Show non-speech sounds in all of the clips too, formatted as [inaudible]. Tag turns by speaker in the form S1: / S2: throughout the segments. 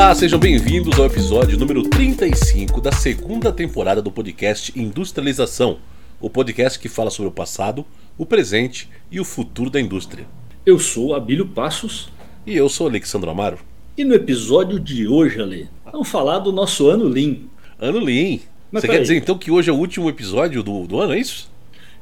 S1: Olá, sejam bem-vindos ao episódio número 35 da segunda temporada do podcast Industrialização, o podcast que fala sobre o passado, o presente e o futuro da indústria.
S2: Eu sou Abílio Passos.
S1: E eu sou Alexandre Amaro.
S2: E no episódio de hoje, Ale, vamos falar do nosso ano Lean.
S1: Ano Lean? Mas Você quer dizer então que hoje é o último episódio do, do ano, é isso?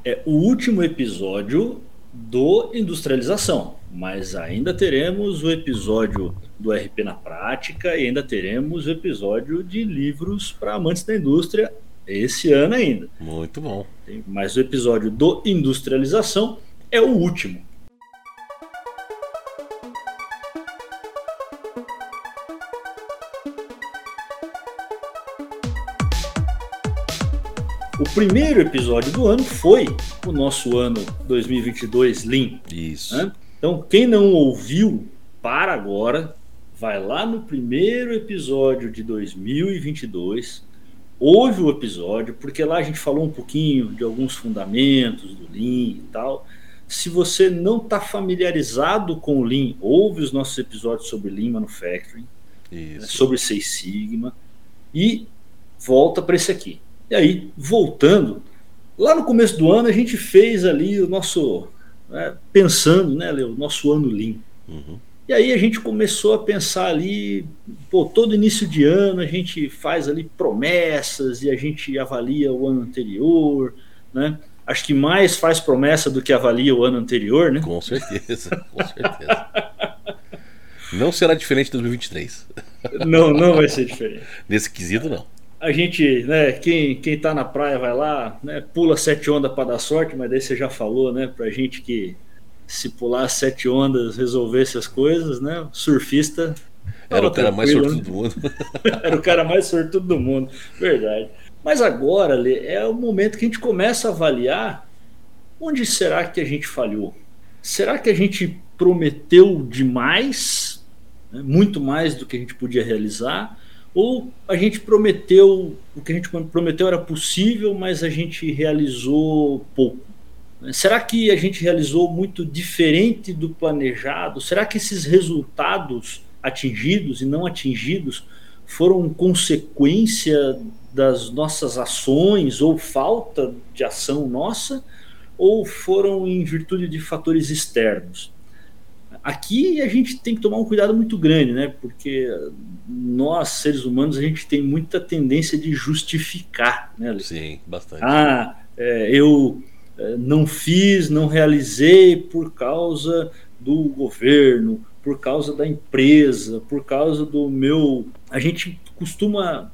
S2: É o último episódio do Industrialização, mas ainda teremos o episódio do RP na prática e ainda teremos o episódio de livros para amantes da indústria esse ano ainda.
S1: Muito bom.
S2: Mas o episódio do Industrialização é o último. Primeiro episódio do ano foi o nosso ano 2022 Lean.
S1: Isso.
S2: Né? Então, quem não ouviu, para agora, vai lá no primeiro episódio de 2022, ouve o episódio, porque lá a gente falou um pouquinho de alguns fundamentos do Lean e tal. Se você não está familiarizado com o Lean, ouve os nossos episódios sobre Lean Manufacturing, né, sobre Seis Sigma, e volta para esse aqui. E aí, voltando, lá no começo do ano a gente fez ali o nosso, né, pensando, né, o nosso ano Lean. Uhum. E aí a gente começou a pensar ali, pô, todo início de ano a gente faz ali promessas e a gente avalia o ano anterior, né? Acho que mais faz promessa do que avalia o ano anterior, né?
S1: Com certeza, com certeza. não será diferente em 2023.
S2: Não, não vai ser diferente.
S1: Nesse quesito, não
S2: a gente, né, quem, quem tá na praia vai lá, né, pula sete ondas para dar sorte, mas daí você já falou, né, pra gente que se pular sete ondas resolvesse as coisas, né, surfista...
S1: Era o cara mais sortudo né? do mundo. [laughs]
S2: Era o cara mais sortudo do mundo, verdade. Mas agora, Lê, é o momento que a gente começa a avaliar onde será que a gente falhou. Será que a gente prometeu demais, né, muito mais do que a gente podia realizar? Ou a gente prometeu, o que a gente prometeu era possível, mas a gente realizou pouco? Será que a gente realizou muito diferente do planejado? Será que esses resultados atingidos e não atingidos foram consequência das nossas ações ou falta de ação nossa? Ou foram em virtude de fatores externos? Aqui a gente tem que tomar um cuidado muito grande, né? Porque nós, seres humanos, a gente tem muita tendência de justificar, né?
S1: Sim, bastante.
S2: Ah, é, eu é, não fiz, não realizei por causa do governo, por causa da empresa, por causa do meu. A gente costuma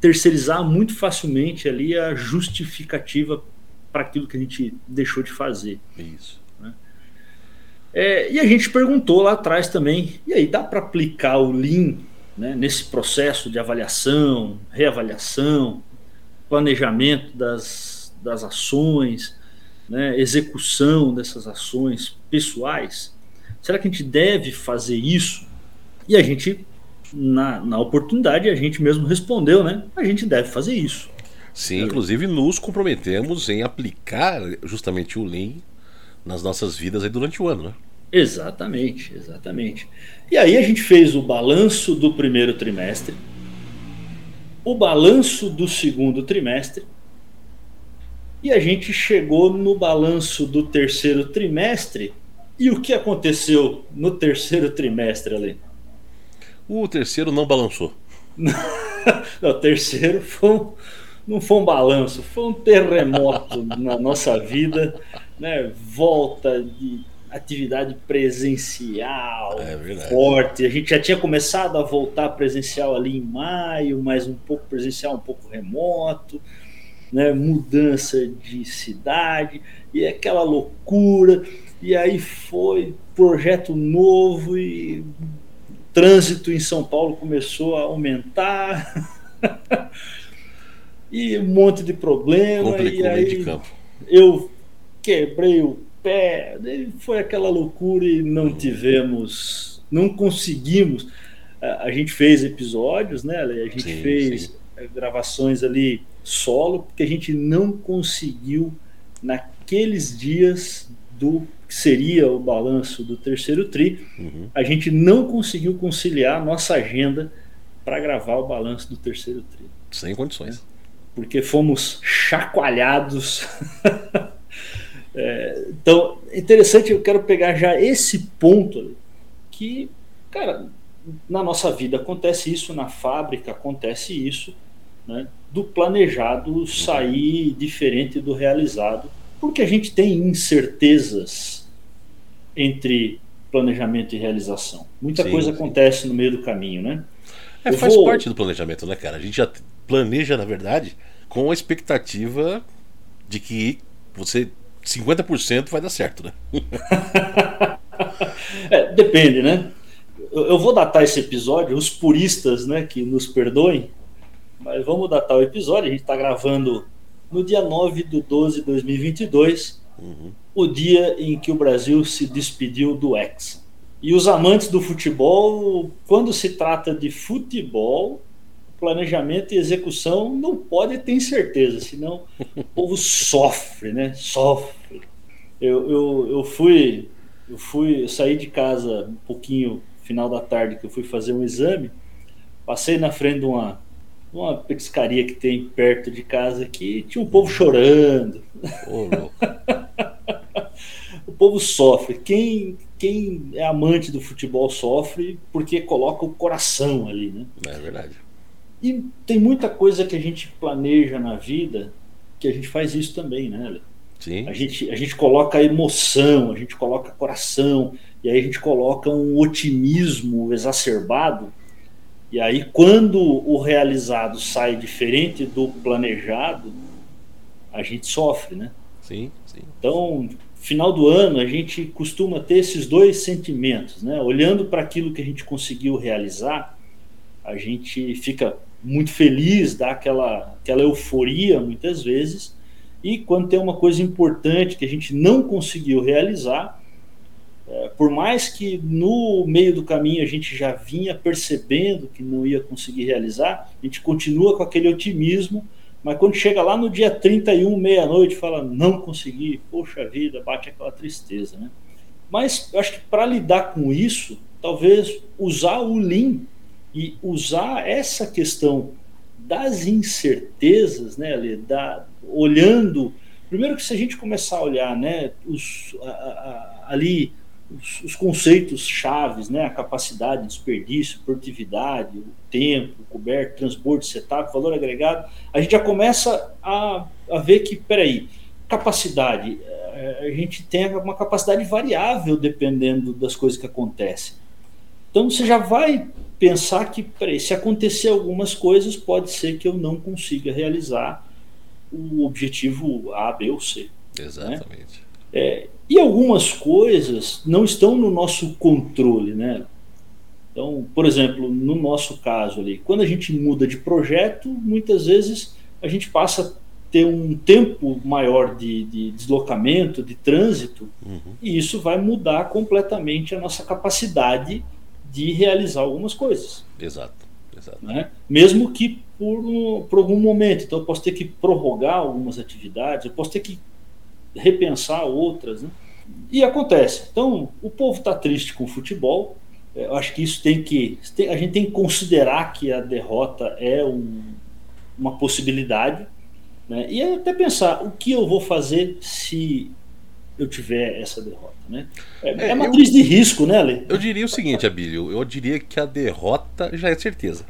S2: terceirizar muito facilmente ali a justificativa para aquilo que a gente deixou de fazer.
S1: Isso.
S2: É, e a gente perguntou lá atrás também, e aí dá para aplicar o Lean né, nesse processo de avaliação, reavaliação, planejamento das, das ações, né, execução dessas ações pessoais? Será que a gente deve fazer isso? E a gente, na, na oportunidade, a gente mesmo respondeu, né? A gente deve fazer isso.
S1: Sim, inclusive nos comprometemos em aplicar justamente o Lean nas nossas vidas aí durante o ano, né?
S2: Exatamente, exatamente. E aí a gente fez o balanço do primeiro trimestre, o balanço do segundo trimestre, e a gente chegou no balanço do terceiro trimestre. E o que aconteceu no terceiro trimestre, ali?
S1: O terceiro não balançou. [laughs]
S2: não, o terceiro foi um, não foi um balanço, foi um terremoto [laughs] na nossa vida, né? Volta de atividade presencial
S1: é
S2: forte. A gente já tinha começado a voltar presencial ali em maio, mas um pouco presencial, um pouco remoto, né? mudança de cidade e aquela loucura. E aí foi projeto novo e trânsito em São Paulo começou a aumentar. [laughs] e um monte de problema.
S1: Complicou
S2: e aí
S1: de campo.
S2: eu quebrei o pé, foi aquela loucura e não tivemos, não conseguimos. A gente fez episódios, né? A gente sim, fez sim. gravações ali solo, porque a gente não conseguiu naqueles dias do que seria o balanço do terceiro tri, uhum. a gente não conseguiu conciliar a nossa agenda para gravar o balanço do terceiro tri.
S1: Sem condições. É,
S2: porque fomos chacoalhados. [laughs] é, então, interessante, eu quero pegar já esse ponto que, cara, na nossa vida acontece isso, na fábrica acontece isso, né, do planejado sair diferente do realizado, porque a gente tem incertezas entre planejamento e realização. Muita sim, coisa sim. acontece no meio do caminho, né?
S1: É, faz vou... parte do planejamento, né, cara? A gente já planeja, na verdade, com a expectativa de que você 50% vai dar certo, né? [laughs]
S2: é, depende, né? Eu vou datar esse episódio, os puristas, né, que nos perdoem, mas vamos datar o episódio. A gente está gravando no dia 9 de 12 de 2022, uhum. o dia em que o Brasil se despediu do Hexa. E os amantes do futebol, quando se trata de futebol, planejamento e execução não pode ter certeza, senão o povo sofre, né? Sofre. Eu, eu, eu fui, eu fui, eu saí de casa um pouquinho final da tarde que eu fui fazer um exame, passei na frente de uma, uma petiscaria que tem perto de casa aqui, tinha um povo chorando. Oh, [laughs] o povo sofre. Quem, quem é amante do futebol sofre porque coloca o coração ali, né?
S1: É verdade.
S2: E tem muita coisa que a gente planeja na vida que a gente faz isso também, né?
S1: Sim.
S2: A gente, a gente coloca emoção, a gente coloca coração, e aí a gente coloca um otimismo exacerbado. E aí, quando o realizado sai diferente do planejado, a gente sofre, né?
S1: Sim, sim.
S2: Então, final do ano, a gente costuma ter esses dois sentimentos, né? Olhando para aquilo que a gente conseguiu realizar, a gente fica muito feliz, dá aquela, aquela euforia muitas vezes, e quando tem uma coisa importante que a gente não conseguiu realizar, é, por mais que no meio do caminho a gente já vinha percebendo que não ia conseguir realizar, a gente continua com aquele otimismo, mas quando chega lá no dia 31, meia-noite, fala, não consegui, poxa vida, bate aquela tristeza, né? Mas eu acho que para lidar com isso, talvez usar o Lean e usar essa questão das incertezas, né, Ali, da, olhando. Primeiro que se a gente começar a olhar né, os, a, a, ali os, os, conceitos chaves, né, a capacidade, desperdício, produtividade, o tempo, coberto, transbordo, setup, valor agregado, a gente já começa a, a ver que, peraí, capacidade, eh, a gente tem uma capacidade variável dependendo das coisas que acontecem. Então você já vai pensar que, peraí, se acontecer algumas coisas, pode ser que eu não consiga realizar o objetivo A, B ou C.
S1: Né? Exatamente.
S2: Né? É, e algumas coisas não estão no nosso controle, né? Então, por exemplo, no nosso caso ali, quando a gente muda de projeto, muitas vezes a gente passa a ter um tempo maior de, de deslocamento, de trânsito, uhum. e isso vai mudar completamente a nossa capacidade de realizar algumas coisas.
S1: Exato. exato.
S2: Né? Mesmo que por, por algum momento. Então, eu posso ter que prorrogar algumas atividades, eu posso ter que repensar outras. Né? E acontece. Então, o povo está triste com o futebol. É, eu acho que isso tem que. A gente tem que considerar que a derrota é um, uma possibilidade. Né? E até pensar o que eu vou fazer se eu tiver essa derrota. Né? É, é, é matriz eu, de risco, né, Ale?
S1: Eu diria o seguinte, Abílio, eu diria que a derrota já é certeza.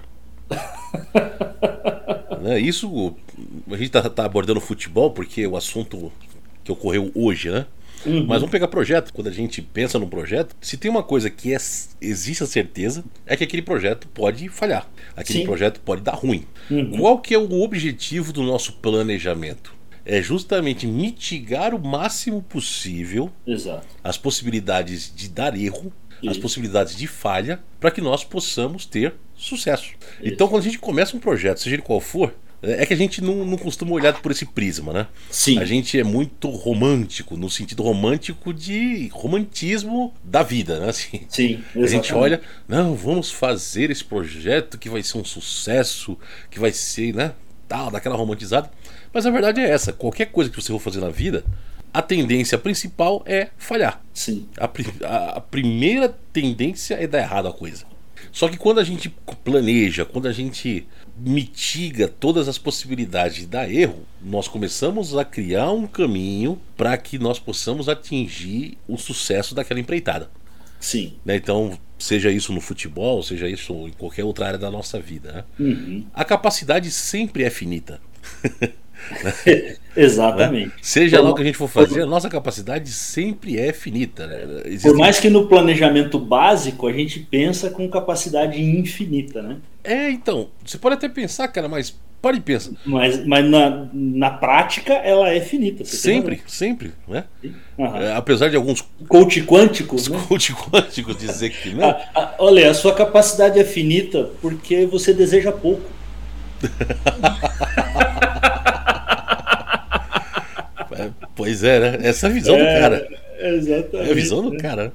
S1: [laughs] né? Isso, a gente está tá abordando futebol porque o assunto que ocorreu hoje, né? Uhum. Mas vamos pegar projeto. Quando a gente pensa num projeto, se tem uma coisa que é, existe a certeza, é que aquele projeto pode falhar. Aquele Sim. projeto pode dar ruim. Uhum. Qual que é o objetivo do nosso planejamento? É justamente mitigar o máximo possível
S2: Exato.
S1: as possibilidades de dar erro, Isso. as possibilidades de falha, para que nós possamos ter sucesso. Isso. Então, quando a gente começa um projeto, seja ele qual for, é que a gente não, não costuma olhar por esse prisma, né?
S2: Sim.
S1: A gente é muito romântico, no sentido romântico de romantismo da vida, né? Assim,
S2: Sim,
S1: exatamente. A gente olha, não, vamos fazer esse projeto que vai ser um sucesso, que vai ser, né? Tal, daquela romantizada. Mas a verdade é essa: qualquer coisa que você for fazer na vida, a tendência principal é falhar.
S2: Sim.
S1: A, a, a primeira tendência é dar errado a coisa. Só que quando a gente planeja, quando a gente mitiga todas as possibilidades de dar erro, nós começamos a criar um caminho para que nós possamos atingir o sucesso daquela empreitada.
S2: Sim.
S1: Né? Então, seja isso no futebol, seja isso em qualquer outra área da nossa vida. Né?
S2: Uhum.
S1: A capacidade sempre é finita. [laughs] [laughs]
S2: Exatamente.
S1: Né? Seja lá o que a gente for fazer, a nossa capacidade sempre é finita. Né?
S2: Por mais que no planejamento básico a gente pensa com capacidade infinita, né?
S1: É, então, você pode até pensar, cara, mas pare e pensa.
S2: Mas, mas na, na prática ela é finita.
S1: sempre, sempre, né? Uhum. É, apesar de alguns
S2: coach quânticos,
S1: né? coach quânticos dizer que não. [laughs]
S2: Olha, a sua capacidade é finita porque você deseja pouco. [laughs]
S1: Pois é, né? Essa é a visão é, do cara.
S2: Exatamente.
S1: É a visão do cara.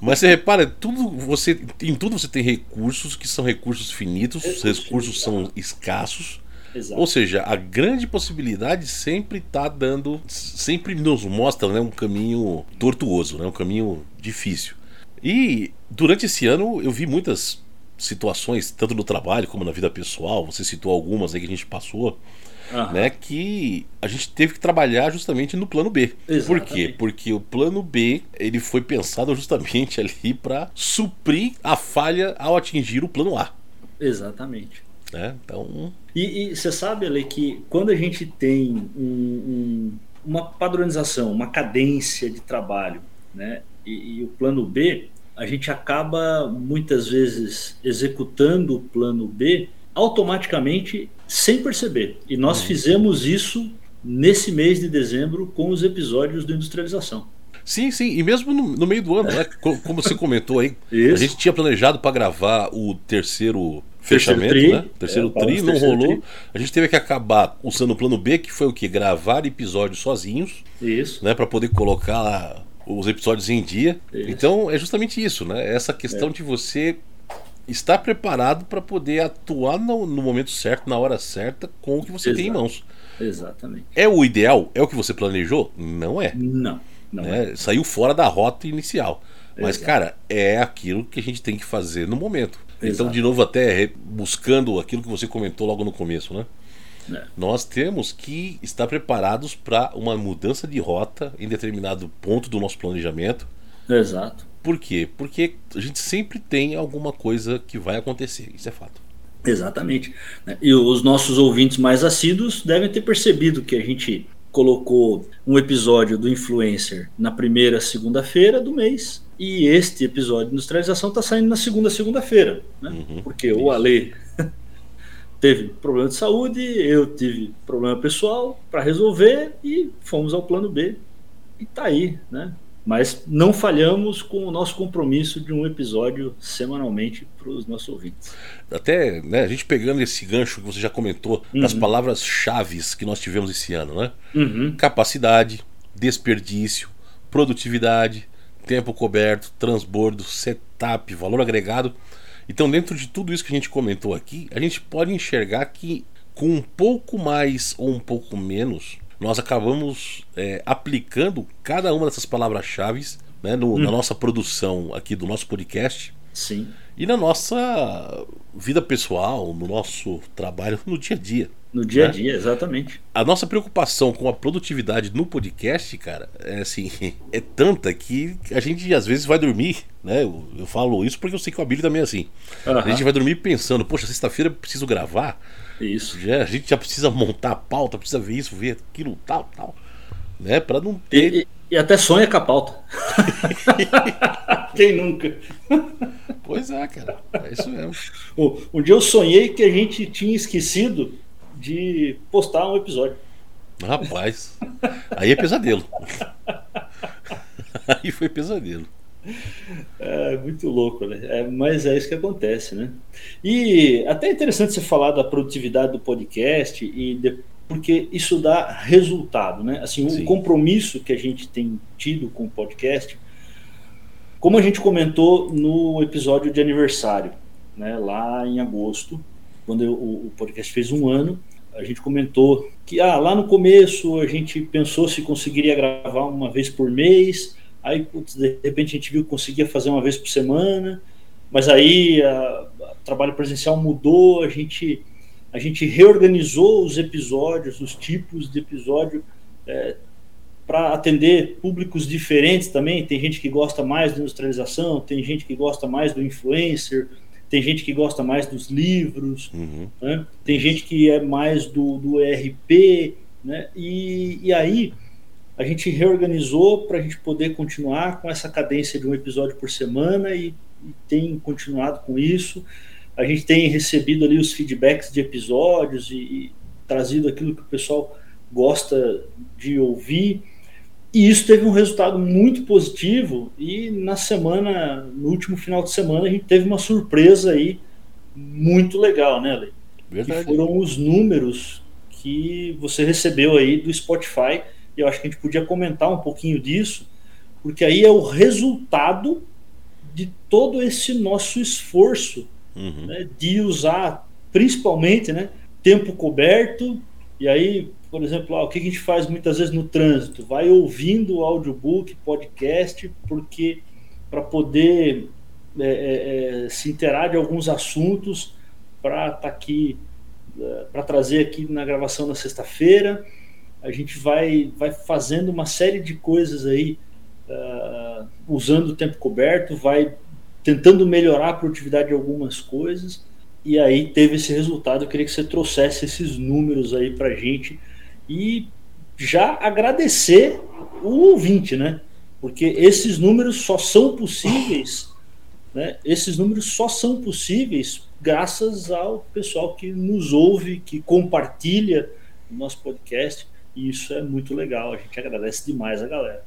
S1: Mas você repara, tudo você, em tudo você tem recursos que são recursos finitos, os recursos são escassos.
S2: Exato.
S1: Ou seja, a grande possibilidade sempre está dando, sempre nos mostra né, um caminho tortuoso, né, um caminho difícil. E durante esse ano eu vi muitas situações, tanto no trabalho como na vida pessoal, você citou algumas aí que a gente passou, uhum. né? Que a gente teve que trabalhar justamente no plano B.
S2: Exatamente.
S1: Por quê? Porque o plano B ele foi pensado justamente [laughs] ali para suprir a falha ao atingir o plano A.
S2: Exatamente.
S1: Né? Então.
S2: E, e você sabe, Ale, que quando a gente tem um, um, uma padronização, uma cadência de trabalho, né? E, e o plano B, a gente acaba muitas vezes executando o plano B automaticamente sem perceber. E nós uhum. fizemos isso nesse mês de dezembro com os episódios do Industrialização.
S1: Sim, sim, e mesmo no, no meio do ano, né? Como você comentou aí, a gente tinha planejado para gravar o terceiro fechamento, terceiro tri, né? Terceiro é, tri, não terceiro rolou. Tri. A gente teve que acabar usando o plano B, que foi o que? Gravar episódios sozinhos.
S2: Isso.
S1: Né? Para poder colocar os episódios em dia. Isso. Então é justamente isso, né? Essa questão é. de você estar preparado para poder atuar no, no, momento certo, na hora certa, com o que você Exato. tem em mãos.
S2: Exatamente.
S1: É o ideal? É o que você planejou? Não é.
S2: Não. não
S1: né?
S2: é.
S1: Saiu fora da rota inicial. Mas, Exato. cara, é aquilo que a gente tem que fazer no momento. Então, Exato. Então, de novo, até buscando aquilo que você comentou logo no começo, né? É. Nós temos que estar preparados para uma mudança de rota em determinado ponto do nosso planejamento.
S2: Exato.
S1: Por quê? Porque a gente sempre tem alguma coisa que vai acontecer, isso é fato.
S2: Exatamente. E os nossos ouvintes mais assíduos devem ter percebido que a gente colocou um episódio do Influencer na primeira segunda-feira do mês e este episódio de industrialização está saindo na segunda segunda-feira, né? Uhum, porque isso. o Ale teve problema de saúde, eu tive problema pessoal para resolver e fomos ao plano B e tá aí, né? Mas não falhamos com o nosso compromisso de um episódio semanalmente para os nossos ouvintes.
S1: Até né, a gente pegando esse gancho que você já comentou uhum. das palavras-chave que nós tivemos esse ano, né?
S2: Uhum.
S1: Capacidade, desperdício, produtividade, tempo coberto, transbordo, setup, valor agregado. Então, dentro de tudo isso que a gente comentou aqui, a gente pode enxergar que com um pouco mais ou um pouco menos nós acabamos é, aplicando cada uma dessas palavras-chave né, hum. na nossa produção aqui do nosso podcast.
S2: Sim.
S1: E na nossa vida pessoal, no nosso trabalho, no dia a dia.
S2: No dia né? a dia, exatamente.
S1: A nossa preocupação com a produtividade no podcast, cara, é assim, [laughs] é tanta que a gente às vezes vai dormir, né? Eu, eu falo isso porque eu sei que o Abílio também é assim. Uhum. A gente vai dormir pensando, poxa, sexta-feira eu preciso gravar.
S2: Isso.
S1: Já, a gente já precisa montar a pauta, precisa ver isso, ver aquilo, tal, tal. Né? Para não ter.
S2: E, e, até sonha com a pauta. [laughs] Quem nunca?
S1: Pois é, cara. É isso mesmo.
S2: Um dia eu sonhei que a gente tinha esquecido de postar um episódio.
S1: Rapaz, aí é pesadelo. [laughs] aí foi pesadelo.
S2: É muito louco, né? É, mas é isso que acontece, né? E até é interessante você falar da produtividade do podcast e de, porque isso dá resultado, né? Assim, Sim. o compromisso que a gente tem tido com o podcast, como a gente comentou no episódio de aniversário, né? Lá em agosto, quando eu, o podcast fez um ano, a gente comentou que ah, lá no começo a gente pensou se conseguiria gravar uma vez por mês Aí, putz, de repente, a gente viu que conseguia fazer uma vez por semana. mas aí o trabalho presencial mudou, a gente, a gente reorganizou os episódios, os tipos de episódio é, para atender públicos diferentes também. Tem gente que gosta mais da industrialização, tem gente que gosta mais do influencer, tem gente que gosta mais dos livros, uhum. né? tem gente que é mais do, do ERP, né? E, e aí a gente reorganizou para a gente poder continuar com essa cadência de um episódio por semana e, e, tem continuado com isso. A gente tem recebido ali os feedbacks de episódios e, e trazido aquilo que o pessoal gosta de ouvir. E isso teve um resultado muito positivo. E na semana, no último final de semana, a gente teve uma surpresa aí muito legal, né, Lei? Verdade. Que foram os números que você recebeu aí do Spotify. E eu acho que a gente podia comentar um pouquinho disso, porque aí é o resultado de todo esse nosso esforço uhum. né, de usar, principalmente, né, tempo coberto. E aí por exemplo, ah, o que a gente faz muitas vezes no trânsito? Vai ouvindo audiobook, podcast, porque para poder é, é, é, se interar de alguns assuntos para estar tá aqui, é, para trazer aqui na gravação na sexta-feira. A gente vai, vai fazendo uma série de coisas aí, uh, usando o tempo coberto, vai tentando melhorar a produtividade de algumas coisas. E aí teve esse resultado. Eu queria que você trouxesse esses números aí para gente e já agradecer o ouvinte, né? Porque esses números só são possíveis, né? Esses números só são possíveis graças ao pessoal que nos ouve, que compartilha o nosso podcast. E isso é muito legal. A gente agradece demais a galera.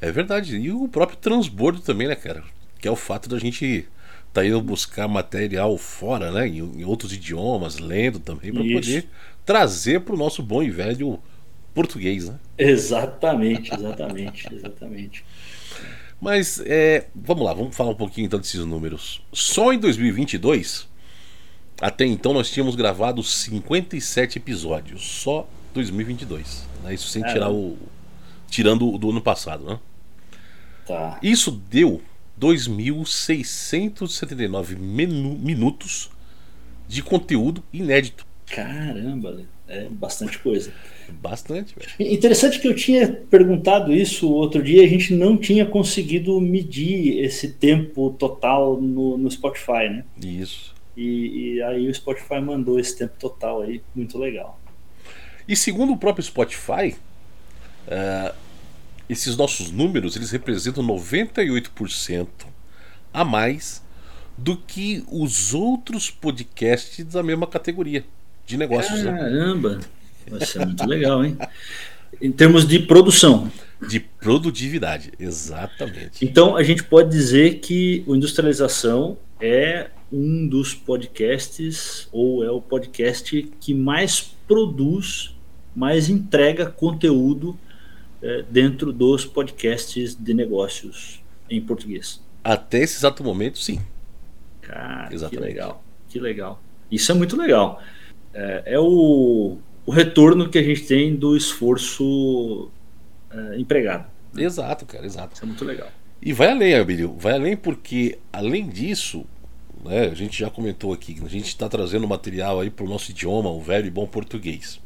S1: É verdade. E o próprio transbordo também, né, cara? Que é o fato da gente tá indo buscar material fora, né? Em, em outros idiomas, lendo também, para poder trazer para o nosso bom e velho português, né?
S2: Exatamente, exatamente, [laughs] exatamente.
S1: Mas é, vamos lá, vamos falar um pouquinho então desses números. Só em 2022, até então nós tínhamos gravado 57 episódios, só 2022. Né? Isso sem tirar o tirando do ano passado, né? Tá. Isso deu 2.679 minutos de conteúdo inédito.
S2: Caramba, é bastante coisa.
S1: Bastante, velho. [laughs]
S2: Interessante que eu tinha perguntado isso outro dia, a gente não tinha conseguido medir esse tempo total no, no Spotify, né?
S1: Isso.
S2: E, e, aí o Spotify mandou esse tempo total aí, muito legal.
S1: E segundo o próprio Spotify, uh, esses nossos números eles representam 98% a mais do que os outros podcasts da mesma categoria de negócios.
S2: Né? Caramba! Né? Ser muito legal, hein? Em termos de produção.
S1: De produtividade, exatamente.
S2: Então a gente pode dizer que o Industrialização é um dos podcasts, ou é o podcast que mais produz, mais entrega conteúdo é, dentro dos podcasts de negócios em português.
S1: Até esse exato momento, sim.
S2: Cara, Exatamente. que legal. Que legal. Isso é muito legal é, é o, o, retorno que a gente tem do esforço é, empregado.
S1: Exato, cara, exato.
S2: Isso é muito legal.
S1: E vai além, Abilio, vai além porque, além disso, né, a gente já comentou aqui, a gente está trazendo material aí para o nosso idioma, o velho e bom português.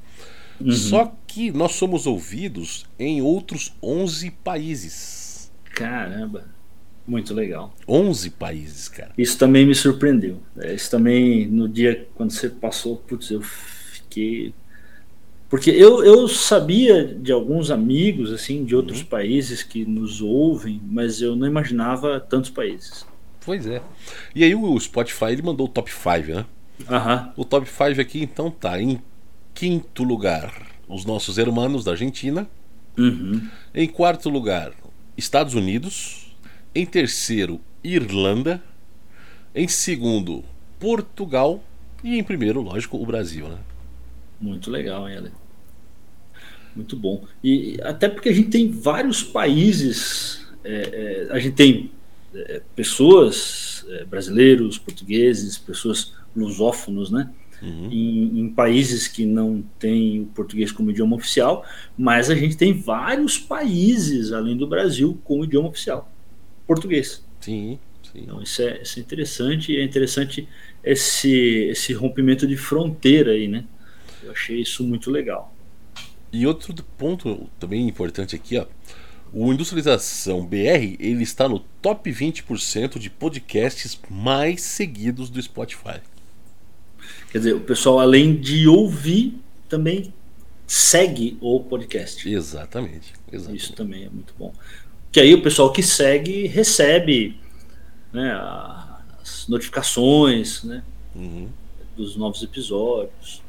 S1: Uhum. Só que nós somos ouvidos em outros 11 países.
S2: Caramba! Muito legal.
S1: 11 países, cara.
S2: Isso também me surpreendeu. É, isso também, no dia quando você passou, putz, eu fiquei. Porque eu, eu sabia de alguns amigos, assim, de outros uhum. países que nos ouvem, mas eu não imaginava tantos países.
S1: Pois é. E aí o Spotify ele mandou o top 5, né?
S2: Uhum.
S1: O top 5 aqui então tá em quinto lugar, os nossos hermanos da Argentina.
S2: Uhum.
S1: Em quarto lugar, Estados Unidos. Em terceiro, Irlanda. Em segundo, Portugal. E em primeiro, lógico, o Brasil, né?
S2: Muito legal, hein, Muito bom. E até porque a gente tem vários países, é, é, a gente tem é, pessoas, é, brasileiros, portugueses, pessoas lusófonos, né? Uhum. Em, em, países que não têm o português como idioma oficial, mas a gente tem vários países além do Brasil como idioma oficial português.
S1: Sim,
S2: Sim. Então isso é, isso é interessante e é interessante esse, esse rompimento de fronteira aí, né? Eu achei isso muito legal.
S1: E outro ponto também importante aqui, ó. O Industrialização BR ele está no top 20% de podcasts mais seguidos do Spotify.
S2: Quer dizer, o pessoal, além de ouvir, também segue o podcast.
S1: Exatamente. exatamente.
S2: Isso também é muito bom. Que aí o pessoal que segue recebe né, as notificações né, uhum. dos novos episódios.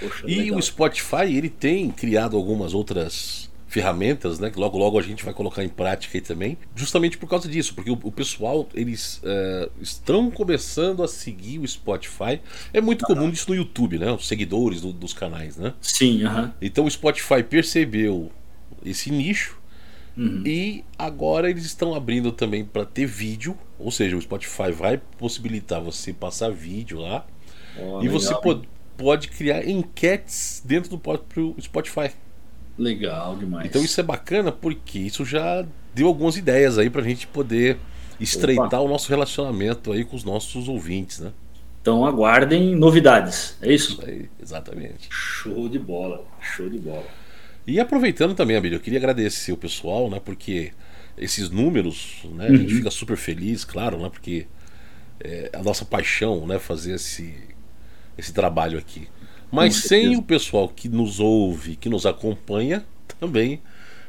S1: Poxa, e legal. o Spotify ele tem criado algumas outras ferramentas, né? Que logo logo a gente vai colocar em prática aí também, justamente por causa disso, porque o, o pessoal eles uh, estão começando a seguir o Spotify. É muito uhum. comum isso no YouTube, né? Os seguidores do, dos canais, né?
S2: Sim. Uhum.
S1: Então o Spotify percebeu esse nicho uhum. e agora eles estão abrindo também para ter vídeo, ou seja, o Spotify vai possibilitar você passar vídeo lá oh, e legal, você pode, pode criar enquetes dentro do próprio Spotify.
S2: Legal demais.
S1: Então isso é bacana porque isso já deu algumas ideias aí pra gente poder estreitar Opa. o nosso relacionamento aí com os nossos ouvintes, né?
S2: Então aguardem novidades, é isso? isso
S1: aí, exatamente.
S2: Show de bola, show de bola.
S1: E aproveitando também, Abílio, eu queria agradecer o pessoal, né? Porque esses números, né? Uhum. A gente uhum. fica super feliz, claro, né? Porque é a nossa paixão, né? Fazer esse, esse trabalho aqui. Mas sem o pessoal que nos ouve, que nos acompanha, também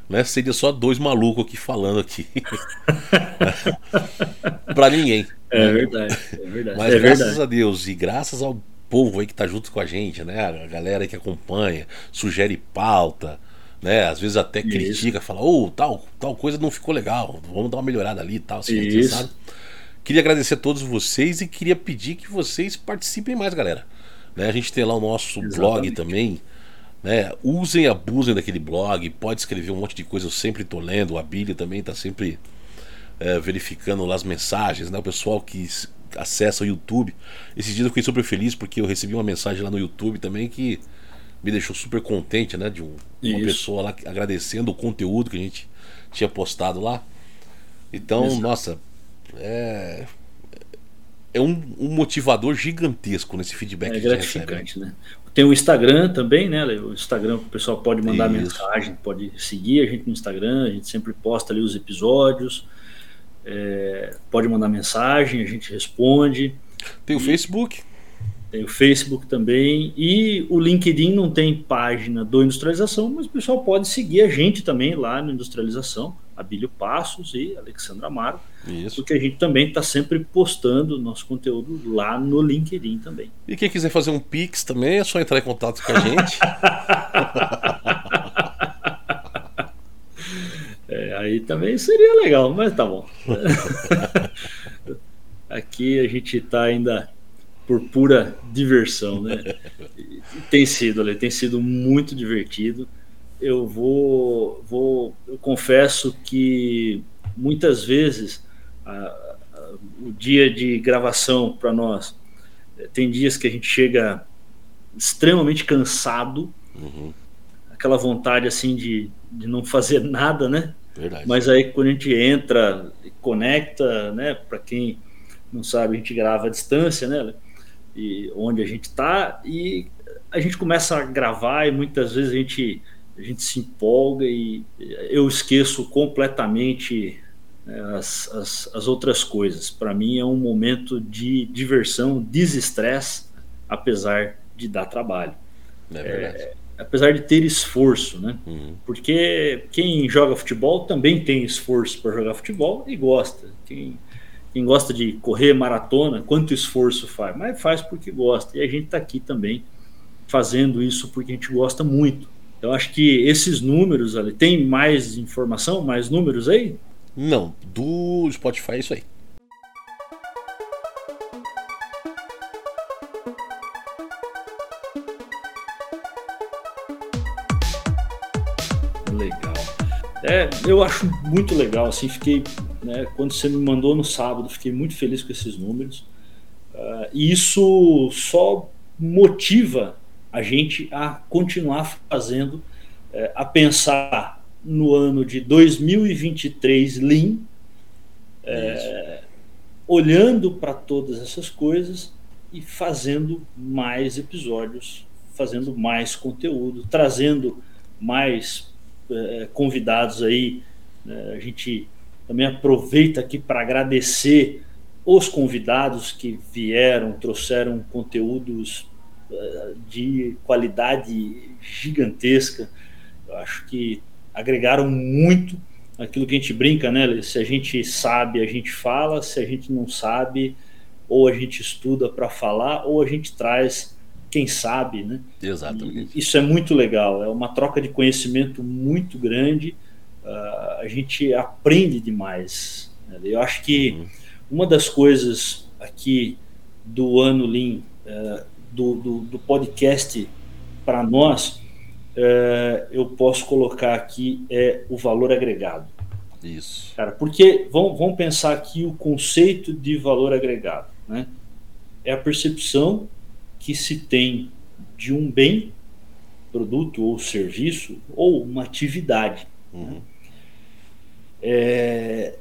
S1: né, seria só dois malucos aqui falando aqui. [laughs] para ninguém.
S2: É né? verdade, é verdade.
S1: Mas
S2: é
S1: graças
S2: verdade.
S1: a Deus e graças ao povo aí que tá junto com a gente, né? A galera que acompanha, sugere pauta, né? Às vezes até critica, fala, ô, oh, tal, tal coisa não ficou legal, vamos dar uma melhorada ali e tal, assim, sabe? Queria agradecer a todos vocês e queria pedir que vocês participem mais, galera. Né? A gente tem lá o nosso Exatamente. blog também. Né? Usem e abusem daquele blog. Pode escrever um monte de coisa, eu sempre estou lendo. O Abílio também está sempre é, verificando lá as mensagens. Né? O pessoal que acessa o YouTube. Esses dias eu fiquei super feliz porque eu recebi uma mensagem lá no YouTube também que me deixou super contente, né? De um, uma pessoa lá agradecendo o conteúdo que a gente tinha postado lá. Então, Isso. nossa, é, é um, um, motivador gigantesco nesse feedback
S2: é que gratificante, né? Tem o Instagram também, né? O Instagram o pessoal pode mandar Isso. mensagem, pode seguir a gente no Instagram, a gente sempre posta ali os episódios. É, pode mandar mensagem, a gente responde.
S1: Tem o e, Facebook.
S2: Tem o Facebook também. E o LinkedIn não tem página do Industrialização, mas o pessoal pode seguir a gente também lá no Industrialização. Abílio Passos e Alexandra Amaro. Isso. Porque a gente também está sempre postando nosso conteúdo lá no LinkedIn também.
S1: E quem quiser fazer um Pix também é só entrar em contato com a gente. [laughs]
S2: é, aí também seria legal, mas tá bom. [laughs] Aqui a gente está ainda por pura diversão, né? E tem sido, Ale, tem sido muito divertido eu vou, vou eu confesso que muitas vezes a, a, o dia de gravação para nós eh, tem dias que a gente chega extremamente cansado, uhum. aquela vontade assim de, de não fazer nada, né? Verdade. Mas aí quando a gente entra e conecta, né? Para quem não sabe, a gente grava à distância, né? E onde a gente está e a gente começa a gravar e muitas vezes a gente a gente se empolga e eu esqueço completamente né, as, as, as outras coisas. Para mim é um momento de diversão, desestresse, apesar de dar trabalho. É é, apesar de ter esforço, né? Uhum. Porque quem joga futebol também tem esforço para jogar futebol e gosta. Quem, quem gosta de correr maratona, quanto esforço faz? Mas faz porque gosta. E a gente está aqui também fazendo isso porque a gente gosta muito. Eu acho que esses números ali, tem mais informação, mais números aí?
S1: Não, do Spotify é isso aí.
S2: Legal. É, eu acho muito legal, assim, fiquei, né, quando você me mandou no sábado, fiquei muito feliz com esses números. Uh, e isso só motiva a gente a continuar fazendo, é, a pensar no ano de 2023 Lean, é, olhando para todas essas coisas e fazendo mais episódios, fazendo mais conteúdo, trazendo mais é, convidados aí. Né? A gente também aproveita aqui para agradecer os convidados que vieram, trouxeram conteúdos uh, de qualidade gigantesca. Eu acho que agregaram muito aquilo que a gente brinca, né? Se a gente sabe, a gente fala, se a gente não sabe, ou a gente estuda para falar, ou a gente traz quem sabe, né?
S1: Exatamente.
S2: E isso é muito legal, é uma troca de conhecimento muito grande. Uh, a gente aprende demais. Né? Eu acho que uma das coisas aqui do ano Lean, uh, do, do, do, podcast para nós, uh, eu posso colocar aqui é o valor agregado.
S1: Isso.
S2: Cara, porque vamos, vamos pensar aqui o conceito de valor agregado, né? É a percepção que se tem de um bem, produto ou serviço ou uma atividade. Né? Uhum. Né? É,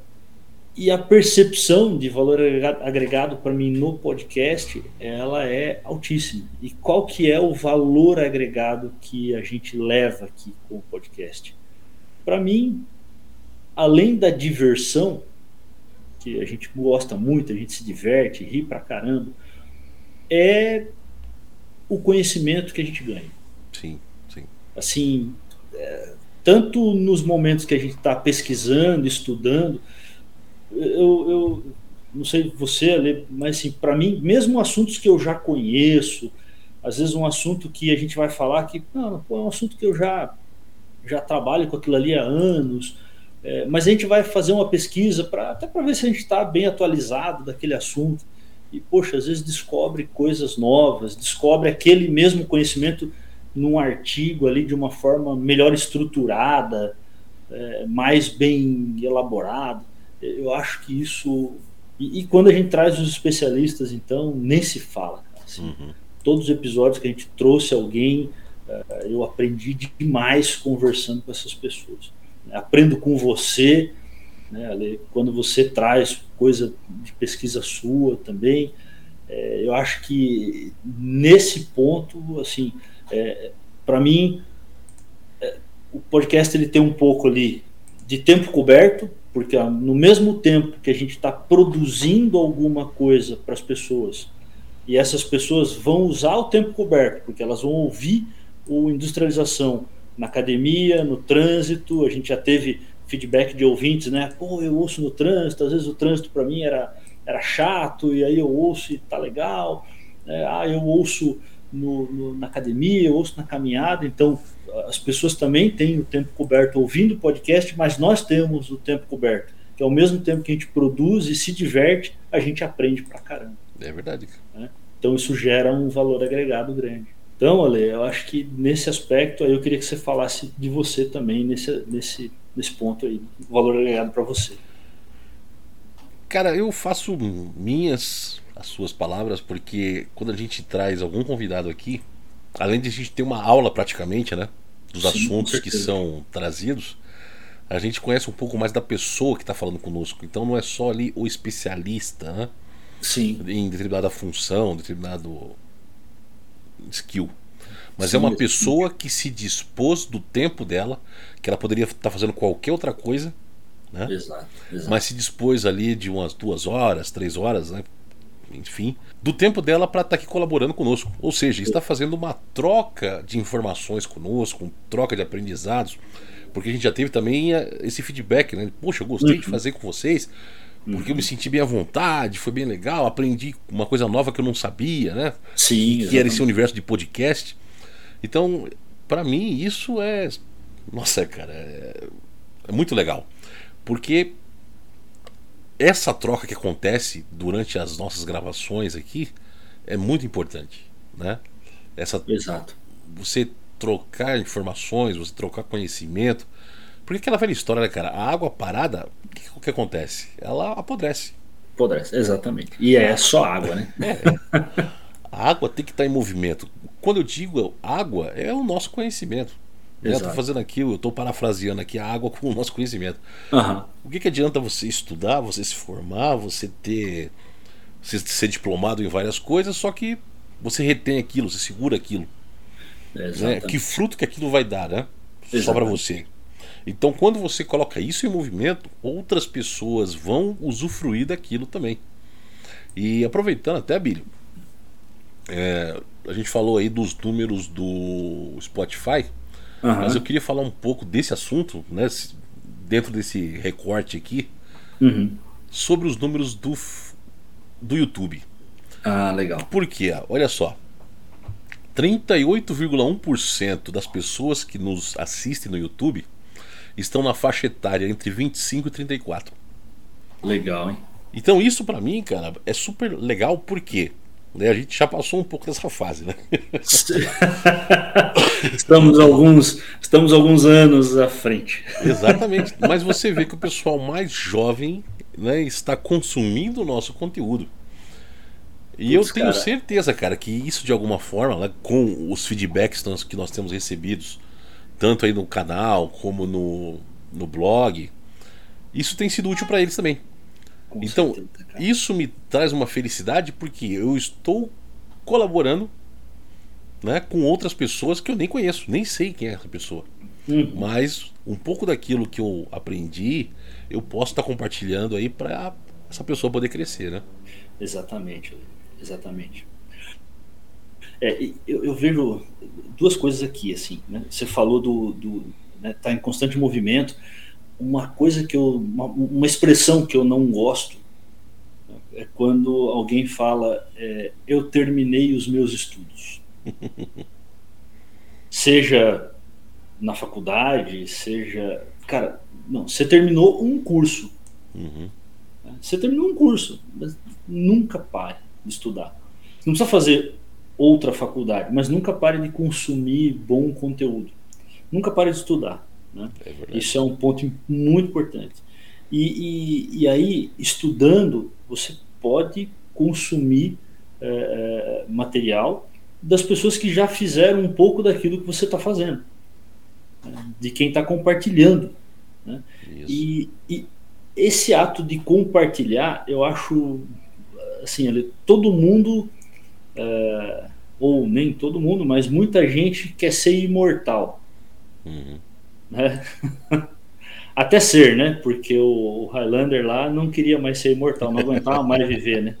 S2: e a percepção de valor agregado para mim no podcast, ela é altíssima. E qual que é o valor agregado que a gente leva aqui com o podcast? Para mim, além da diversão, que a gente gosta muito, a gente se diverte, ri pra caramba, é o conhecimento que a gente ganha.
S1: Sim, sim.
S2: Assim, é, tanto nos momentos que a gente está pesquisando, estudando, eu, eu, não sei você, mas assim, para mim, mesmo assuntos que eu já conheço, às vezes um assunto que a gente vai falar que não, é um assunto que eu já já trabalho com aquilo ali há anos, é, mas a gente vai fazer uma pesquisa para até para ver se a gente está bem atualizado daquele assunto. E, poxa, às vezes descobre coisas novas, descobre aquele mesmo conhecimento num artigo ali de uma forma melhor estruturada, é, mais bem elaborado. Eu acho que isso. E, e, quando a gente traz os especialistas, então, nem se fala. Assim, uhum. Todos os episódios que a gente trouxe alguém, é, eu aprendi demais conversando com essas pessoas. Aprendo com você, né, quando você traz coisa de pesquisa sua também. É, eu acho que nesse ponto, assim, é, para mim, é, o podcast ele tem um pouco ali de tempo coberto, porque ó, no mesmo tempo que a gente está produzindo alguma coisa para as pessoas, e essas pessoas vão usar o tempo coberto, porque elas vão ouvir o industrialização na academia, no trânsito, a gente já teve feedback de ouvintes, né? Pô, eu ouço no trânsito, às vezes o trânsito para mim era, era chato, e aí eu ouço e tá legal. É, ah, eu ouço no, no, na academia, eu ouço na caminhada, então as pessoas também têm o tempo coberto ouvindo o podcast, mas nós temos o tempo coberto, que ao mesmo tempo que a gente produz e se diverte, a gente aprende pra caramba.
S1: É verdade.
S2: Né? Então isso gera um valor agregado grande. Então, Ale, eu acho que nesse aspecto aí eu queria que você falasse de você também nesse, nesse, nesse ponto aí, valor agregado para você.
S1: Cara, eu faço minhas as suas palavras, porque quando a gente traz algum convidado aqui, além de a gente ter uma aula praticamente, né? Dos Sim, assuntos que são trazidos, a gente conhece um pouco mais da pessoa que está falando conosco. Então não é só ali o especialista, né?
S2: Sim.
S1: Em determinada função, determinado skill. Mas Sim, é uma pessoa que se dispôs do tempo dela, que ela poderia estar fazendo qualquer outra coisa, né?
S2: Exato, exato.
S1: Mas se dispôs ali de umas duas horas, três horas, né? enfim, do tempo dela para estar aqui colaborando conosco. Ou seja, está fazendo uma troca de informações conosco, uma troca de aprendizados, porque a gente já teve também eh, esse feedback, né? Poxa, eu gostei uhum. de fazer com vocês, porque eu me senti bem à vontade, foi bem legal, aprendi uma coisa nova que eu não sabia, né?
S2: Sim. Que
S1: exatamente. era esse universo de podcast. Então, para mim, isso é. Nossa, cara, é, é muito legal. Porque essa troca que acontece durante as nossas gravações aqui é muito importante, né? Essa,
S2: Exato.
S1: Você trocar informações, você trocar conhecimento. Porque aquela velha história, né, cara? A água parada, o que, que acontece? Ela apodrece.
S2: Apodrece, exatamente. E é só água, né?
S1: É. A água tem que estar em movimento. Quando eu digo água, é o nosso conhecimento. Eu estou fazendo aqui, eu estou parafraseando aqui a água com o nosso conhecimento.
S2: Uhum.
S1: O que, que adianta você estudar, você se formar, você ter. Você ser diplomado em várias coisas, só que você retém aquilo, você segura aquilo. Né? Que fruto que aquilo vai dar, né? Exatamente. Só para você. Então, quando você coloca isso em movimento, outras pessoas vão usufruir daquilo também. E aproveitando até, Billy, é, a gente falou aí dos números do Spotify, uhum. mas eu queria falar um pouco desse assunto, né, dentro desse recorte aqui,
S2: uhum.
S1: sobre os números do, do YouTube.
S2: Ah, legal.
S1: Por quê? Olha só. 38,1% das pessoas que nos assistem no YouTube estão na faixa etária entre 25 e 34.
S2: Legal, hein?
S1: Então isso para mim, cara, é super legal porque né, a gente já passou um pouco dessa fase, né? [laughs]
S2: estamos alguns, estamos alguns anos à frente.
S1: Exatamente. Mas você vê que o pessoal mais jovem né, está consumindo o nosso conteúdo. E Puts, eu tenho cara. certeza, cara, que isso de alguma forma, né, com os feedbacks que nós temos recebidos, tanto aí no canal como no, no blog, isso tem sido útil para eles também. Com então, certeza, isso me traz uma felicidade porque eu estou colaborando né, com outras pessoas que eu nem conheço, nem sei quem é essa pessoa. Uhum. Mas um pouco daquilo que eu aprendi, eu posso estar compartilhando aí para essa pessoa poder crescer, né?
S2: Exatamente, exatamente. É, eu, eu, vejo duas coisas aqui, assim, né? Você falou do, do né, tá em constante movimento uma coisa que eu. Uma, uma expressão que eu não gosto é quando alguém fala é, eu terminei os meus estudos. [laughs] seja na faculdade, seja. Cara, não, você terminou um curso.
S1: Uhum.
S2: Você terminou um curso, mas nunca pare de estudar. Não precisa fazer outra faculdade, mas nunca pare de consumir bom conteúdo. Nunca pare de estudar. Né? É Isso é um ponto muito importante. E, e, e aí, estudando, você pode consumir é, material das pessoas que já fizeram um pouco daquilo que você está fazendo, né? de quem está compartilhando. Né? E, e, esse ato de compartilhar, eu acho assim, todo mundo, é, ou nem todo mundo, mas muita gente quer ser imortal.
S1: Uhum.
S2: Né? [laughs] Até ser, né? Porque o Highlander lá não queria mais ser imortal, não aguentava mais viver, né?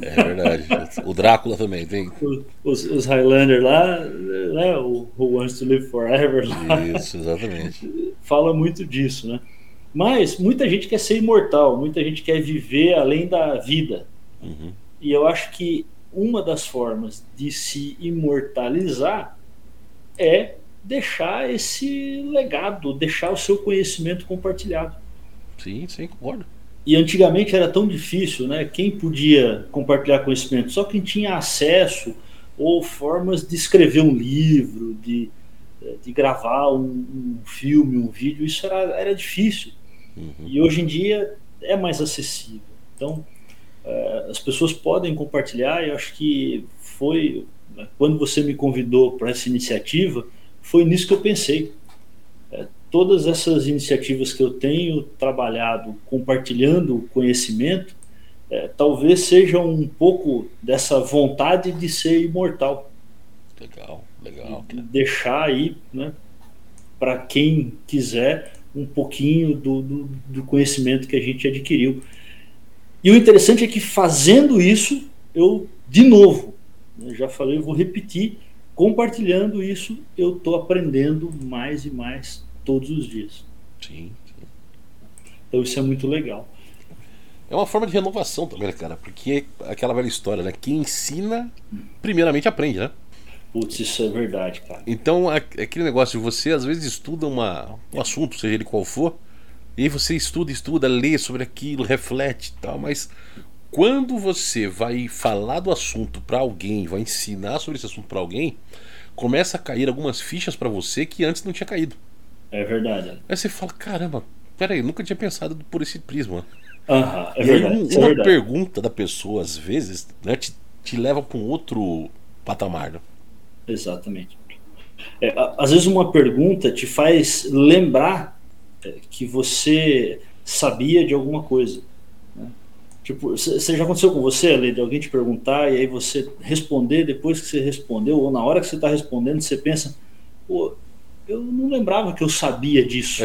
S1: É verdade. O Drácula também tem. [laughs]
S2: Os, os Highlander lá, né? O Who Wants to Live Forever lá.
S1: Isso, exatamente. [laughs]
S2: Fala muito disso, né? Mas muita gente quer ser imortal, muita gente quer viver além da vida.
S1: Uhum.
S2: E eu acho que uma das formas de se imortalizar é deixar esse legado, deixar o seu conhecimento compartilhado.
S1: Sim, sim, concordo.
S2: E antigamente era tão difícil, né? Quem podia compartilhar conhecimento? Só quem tinha acesso ou formas de escrever um livro, de, de gravar um, um filme, um vídeo, isso era, era difícil.
S1: Uhum.
S2: E hoje em dia é mais acessível. Então, uh, as pessoas podem compartilhar. Eu acho que foi né, quando você me convidou para essa iniciativa, foi nisso que eu pensei. É, todas essas iniciativas que eu tenho trabalhado compartilhando conhecimento, é, talvez sejam um pouco dessa vontade de ser imortal.
S1: Legal, legal.
S2: Deixar aí, né, para quem quiser, um pouquinho do, do, do conhecimento que a gente adquiriu. E o interessante é que fazendo isso, eu, de novo, né, já falei, eu vou repetir, compartilhando isso, eu estou aprendendo mais e mais todos os dias.
S1: Sim, sim.
S2: Então isso é muito legal.
S1: É uma forma de renovação também, né, cara? Porque é aquela velha história, né? Quem ensina, primeiramente aprende, né?
S2: Putz, isso é verdade, cara.
S1: Então, aquele negócio de você às vezes estuda uma, um assunto, seja ele qual for, e aí você estuda, estuda, lê sobre aquilo, reflete e tal, mas quando você vai falar do assunto para alguém, vai ensinar sobre esse assunto para alguém, começa a cair algumas fichas para você que antes não tinha caído.
S2: É verdade.
S1: Aí você fala: caramba, peraí, nunca tinha pensado por esse prisma.
S2: Aham, é
S1: e
S2: verdade,
S1: aí,
S2: é
S1: uma
S2: verdade.
S1: pergunta da pessoa, às vezes, né, te, te leva para um outro patamar. Né?
S2: Exatamente. É, às vezes uma pergunta te faz lembrar é, que você sabia de alguma coisa. Tipo, você já aconteceu com você, Ale, de alguém te perguntar e aí você responder depois que você respondeu, ou na hora que você está respondendo, você pensa, pô, eu não lembrava que eu sabia disso.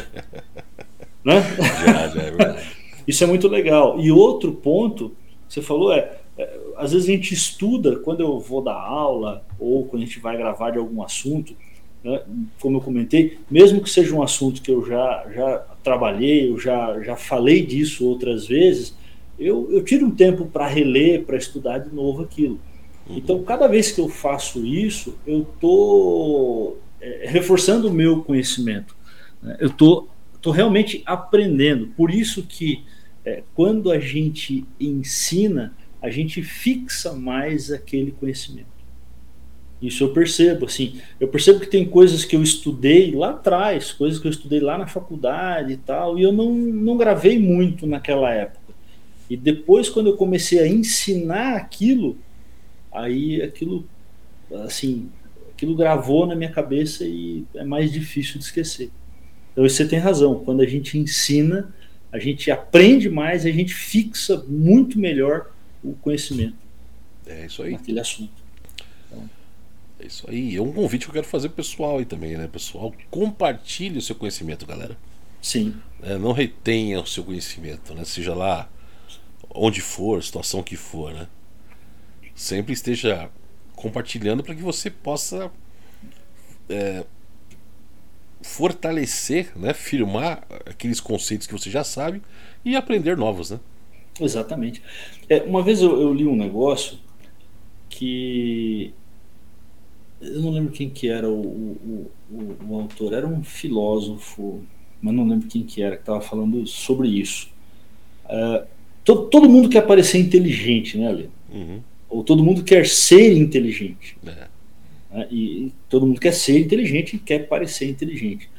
S2: [laughs] né? Já, já é verdade. [laughs] Isso é muito legal. E outro ponto, você falou, é, é, às vezes a gente estuda, quando eu vou dar aula, ou quando a gente vai gravar de algum assunto, né, como eu comentei, mesmo que seja um assunto que eu já, já trabalhei, eu já, já falei disso outras vezes, eu, eu tiro um tempo para reler, para estudar de novo aquilo. Uhum. Então, cada vez que eu faço isso, eu estou é, reforçando o meu conhecimento. Né? Eu estou tô realmente aprendendo. Por isso que é, quando a gente ensina, a gente fixa mais aquele conhecimento. Isso eu percebo, assim, eu percebo que tem coisas que eu estudei lá atrás, coisas que eu estudei lá na faculdade e tal, e eu não, não gravei muito naquela época. E depois, quando eu comecei a ensinar aquilo, aí aquilo, assim, aquilo gravou na minha cabeça e é mais difícil de esquecer. Então você tem razão. Quando a gente ensina, a gente aprende mais, a gente fixa muito melhor o conhecimento.
S1: É isso aí.
S2: Naquele assunto.
S1: Então, é isso aí. É um convite que eu quero fazer pro pessoal aí também, né? Pessoal, compartilhe o seu conhecimento, galera.
S2: Sim.
S1: É, não retenha o seu conhecimento, né? Seja lá onde for, situação que for, né? Sempre esteja compartilhando para que você possa é, fortalecer, né, firmar aqueles conceitos que você já sabe e aprender novos, né?
S2: Exatamente. É, uma vez eu, eu, li um negócio que eu não lembro quem que era o, o, o, o autor, era um filósofo, mas não lembro quem que era que estava falando sobre isso. Uh, todo, todo mundo quer parecer inteligente, né, Ale? Uhum. Ou todo mundo quer ser inteligente. É. Né? E todo mundo quer ser inteligente e quer parecer inteligente.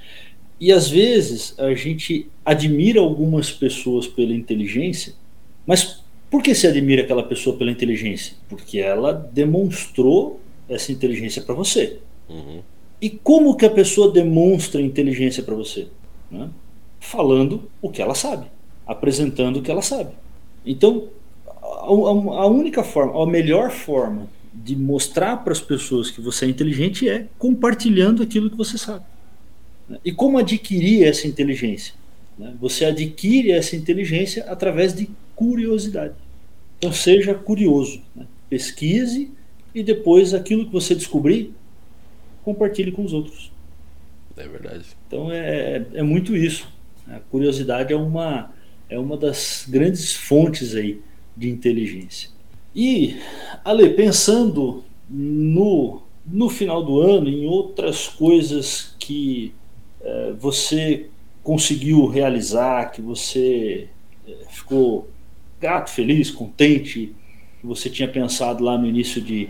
S2: E às vezes a gente admira algumas pessoas pela inteligência, mas por que se admira aquela pessoa pela inteligência? Porque ela demonstrou essa inteligência para você. Uhum. E como que a pessoa demonstra inteligência para você? Né? Falando o que ela sabe, apresentando o que ela sabe. Então, a, a, única forma, a melhor forma de mostrar para as pessoas que você é inteligente é compartilhando aquilo que você sabe. E como adquirir essa inteligência? Né? Você adquire essa inteligência através de curiosidade. Então seja curioso, né? pesquise e depois aquilo que você descobrir, compartilhe com os outros.
S1: É verdade.
S2: Então é, é muito isso. A curiosidade é uma, é uma das grandes fontes aí de inteligência. E, Ale, pensando no, no final do ano, em outras coisas que é, você conseguiu realizar, que você é, ficou grato, feliz, contente, que você tinha pensado lá no início de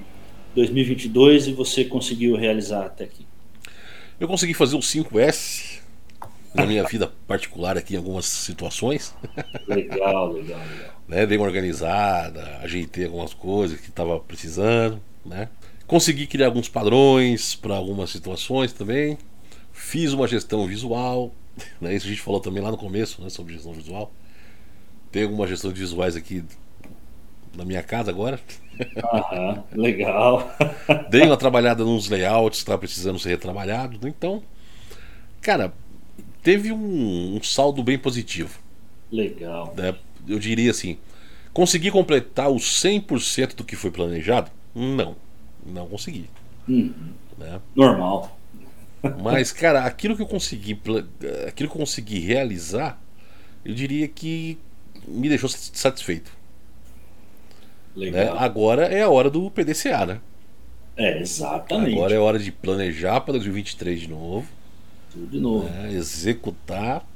S2: 2022 e você conseguiu realizar até aqui?
S1: Eu consegui fazer o 5S na minha vida particular aqui em algumas situações. [laughs]
S2: Legal, legal, legal.
S1: né, dei uma organizada, ajeitei algumas coisas que estava precisando, né? Consegui criar alguns padrões para algumas situações também. Fiz uma gestão visual, [laughs] né? Isso a gente falou também lá no começo, né, sobre gestão visual. Tem algumas gestões visuais aqui na minha casa agora.
S2: Aham, legal. [laughs]
S1: Dei uma trabalhada nos layouts estava precisando ser retrabalhado. Então, cara, teve um, um saldo bem positivo.
S2: Legal.
S1: Né? Eu diria assim: consegui completar os 100% do que foi planejado? Não, não consegui.
S2: Hum, né? Normal.
S1: Mas, cara, aquilo que eu consegui, aquilo que eu consegui realizar, eu diria que me deixou satisfeito.
S2: Legal.
S1: Né? Agora é a hora do PDCA, né?
S2: É, exatamente.
S1: Agora é hora de planejar para 2023 de novo.
S2: Tudo de novo.
S1: Né? Executar,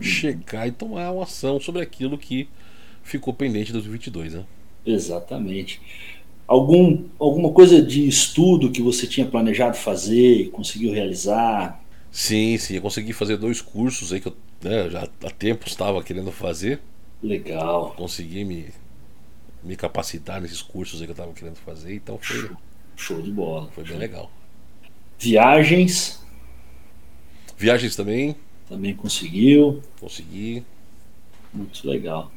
S1: checar e tomar uma ação sobre aquilo que ficou pendente em 2022, né?
S2: Exatamente. Algum, alguma coisa de estudo que você tinha planejado fazer e conseguiu realizar?
S1: Sim, sim. Eu consegui fazer dois cursos aí que eu né, já há tempo estava querendo fazer.
S2: Legal.
S1: Consegui me, me capacitar nesses cursos aí que eu estava querendo fazer, então foi.
S2: Show de bola.
S1: Foi bem legal.
S2: Viagens.
S1: Viagens também.
S2: Também conseguiu.
S1: Consegui.
S2: Muito legal.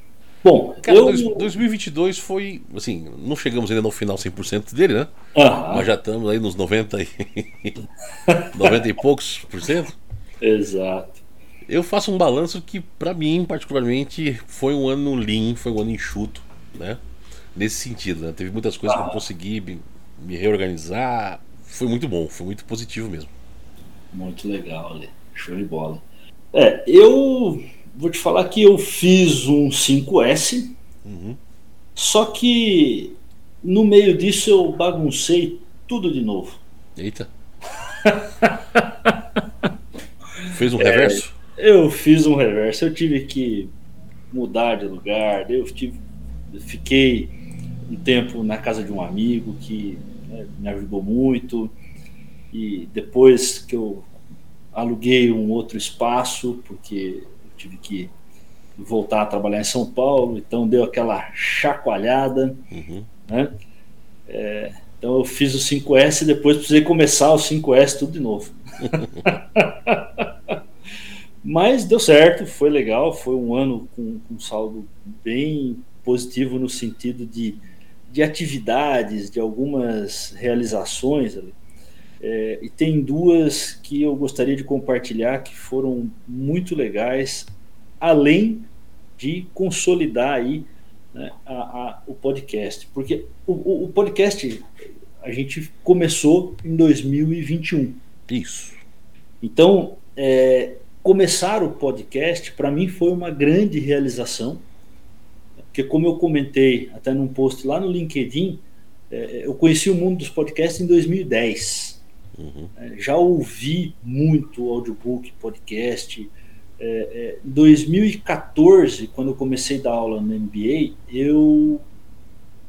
S2: Bom,
S1: Cara,
S2: eu...
S1: 2022 foi, assim, não chegamos ainda no final 100% dele, né?
S2: Aham.
S1: Mas já estamos aí nos 90 e, [laughs] 90 e poucos por cento.
S2: Exato.
S1: Eu faço um balanço que, para mim, particularmente, foi um ano lean, foi um ano enxuto, né? Nesse sentido, né? Teve muitas coisas que eu consegui me, me reorganizar. Foi muito bom, foi muito positivo mesmo.
S2: Muito legal, Ale. Show de bola. É, eu vou te falar que eu fiz um 5S,
S1: Uhum.
S2: só que no meio disso eu baguncei tudo de novo.
S1: Eita. [laughs] Fez um reverso?
S2: Eu fiz um reverso, eu tive que mudar de lugar, eu tive, fiquei um tempo na casa de um amigo que né, me ajudou muito e depois que eu aluguei um outro espaço porque eu tive que voltar a trabalhar em São Paulo, então deu aquela chacoalhada,
S1: Uhum.
S2: né? É, então eu fiz o 5S e depois precisei começar o 5S tudo de novo. [laughs] Mas deu certo, foi legal, foi um ano com, com um saldo bem positivo no sentido de, de atividades, de algumas realizações. ali. É, e tem duas que eu gostaria de compartilhar que foram muito legais, além de consolidar aí né, a- a- o podcast. Porque o, o- o podcast a gente começou em 2021.
S1: Isso.
S2: Então, é, começar o podcast para mim foi uma grande realização, porque como eu comentei até num post lá no LinkedIn, é, eu conheci o mundo dos podcasts em 2010.
S1: Uhum.
S2: Já ouvi muito audiobook, podcast. É, é, em 2014, quando eu comecei a dar aula no MBA, eu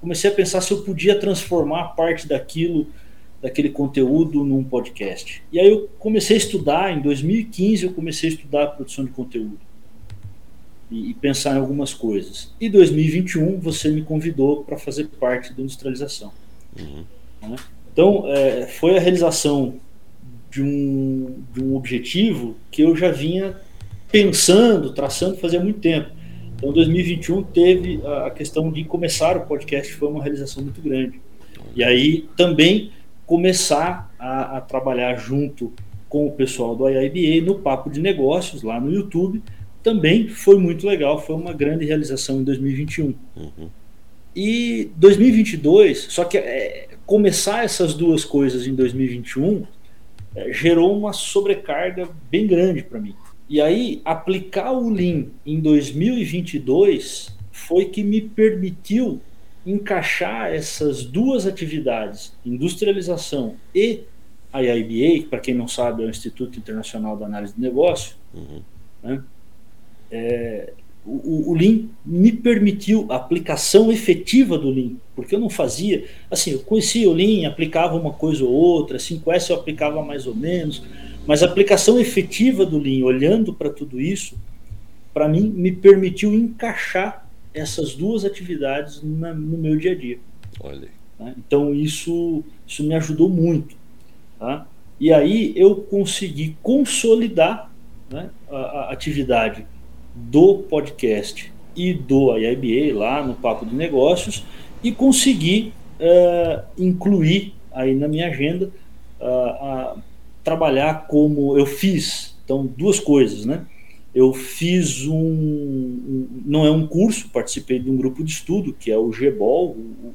S2: comecei a pensar se eu podia transformar parte daquilo, daquele conteúdo num podcast. E aí eu comecei a estudar, em 2015 eu comecei a estudar a produção de conteúdo e, e pensar em algumas coisas. E 2021 você me convidou para fazer parte da industrialização.
S1: Uhum.
S2: né? Então é, foi a realização de um, de um objetivo que eu já vinha pensando, traçando fazia muito tempo. Então 2021 teve a questão de começar o podcast, foi uma realização muito grande. E aí também começar a, a trabalhar junto com o pessoal do IIBA no Papo de Negócios, lá no YouTube, também foi muito legal, foi uma grande realização em 2021.
S1: Uhum.
S2: E 2022, só que é, começar essas duas coisas em 2021 é, gerou uma sobrecarga bem grande para mim. E aí, aplicar o Lean em 2022 foi que me permitiu encaixar essas duas atividades, industrialização e a IIBA, que para quem não sabe é o Instituto Internacional da Análise de Negócio,
S1: Uhum.
S2: né? É, o, o Lean me permitiu a aplicação efetiva do Lean, porque eu não fazia, assim, eu conhecia o Lean, aplicava uma coisa ou outra, 5S eu aplicava mais ou menos, mas a aplicação efetiva do Lean, olhando para tudo isso, para mim me permitiu encaixar essas duas atividades na- no meu dia a dia.
S1: Olha
S2: né? Então isso, isso me ajudou muito. tá? E aí eu consegui consolidar né, a, a atividade do podcast e do IIBA lá no Papo de Negócios e consegui eh, incluir aí na minha agenda a trabalhar como eu fiz. Então, duas coisas, né? Eu fiz um, um- não é um curso, participei de um grupo de estudo, que é o GBOL, o,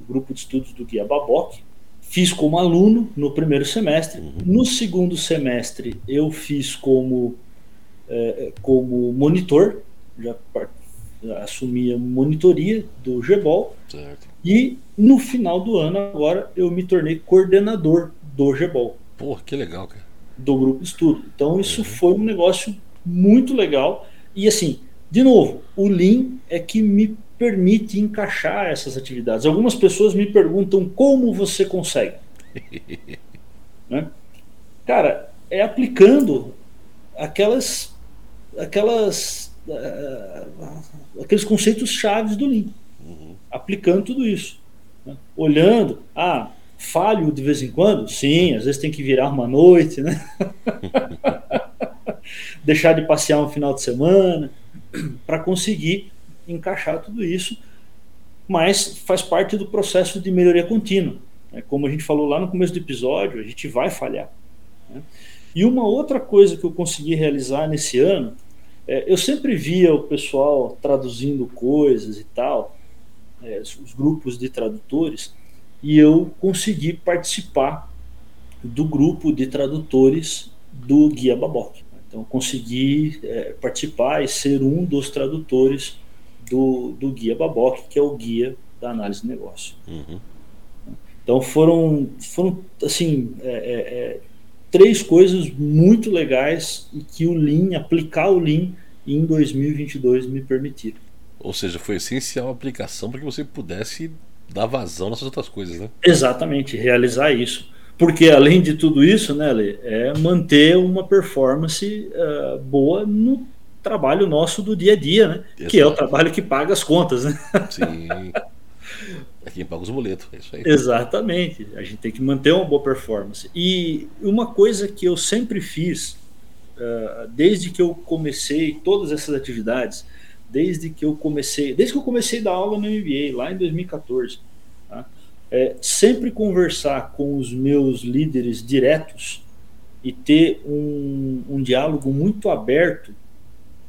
S2: o grupo de estudos do Guia Baboc. Fiz como aluno no primeiro semestre. No segundo semestre, eu fiz como, eh, como monitor, já par- assumi a monitoria do GBOL.
S1: Certo.
S2: E no final do ano, agora, eu me tornei coordenador do GBOL
S1: Pô, que legal, cara.
S2: do grupo de estudo. Então isso foi um negócio muito legal. E assim, de novo, o Lean é que me permite encaixar essas atividades. Algumas pessoas me perguntam como você consegue. [laughs] Né? Cara, é aplicando aquelas, aquelas, ah, aqueles conceitos chaves do Lean, aplicando tudo isso, né? olhando, ah, falho de vez em quando? Sim, às vezes tem que virar uma noite, né? [laughs] Deixar de passear um final de semana para conseguir encaixar tudo isso, mas faz parte do processo de melhoria contínua. Né? Como a gente falou lá no começo do episódio, a gente vai falhar. Né? E uma outra coisa que eu consegui realizar nesse ano, é, eu sempre via o pessoal traduzindo coisas e tal, é, os grupos de tradutores, e eu consegui participar do grupo de tradutores do Guia Baboc. Então, consegui é, participar e ser um dos tradutores do, do Guia Baboc, que é o guia da análise de negócio. Uhum. Então, foram, foram assim, é, é, é três coisas muito legais e que o Lean, aplicar o Lean em 2022 me permitiram.
S1: Ou seja, foi essencial a aplicação para que você pudesse dar vazão nessas outras coisas, né?
S2: Exatamente, realizar isso. Porque além de tudo isso, né, Lê, é manter uma performance uh, boa no trabalho nosso do dia a dia, né? Exato. Que é o trabalho que paga as contas, né? Sim.
S1: É quem paga os boletos, é isso aí.
S2: Exatamente. A gente tem que manter uma boa performance. E uma coisa que eu sempre fiz, uh, desde que eu comecei todas essas atividades, desde que eu comecei, desde que eu comecei a dar aula no MBA, lá em 2014, tá? é, sempre conversar com os meus líderes diretos e ter um, um diálogo muito aberto,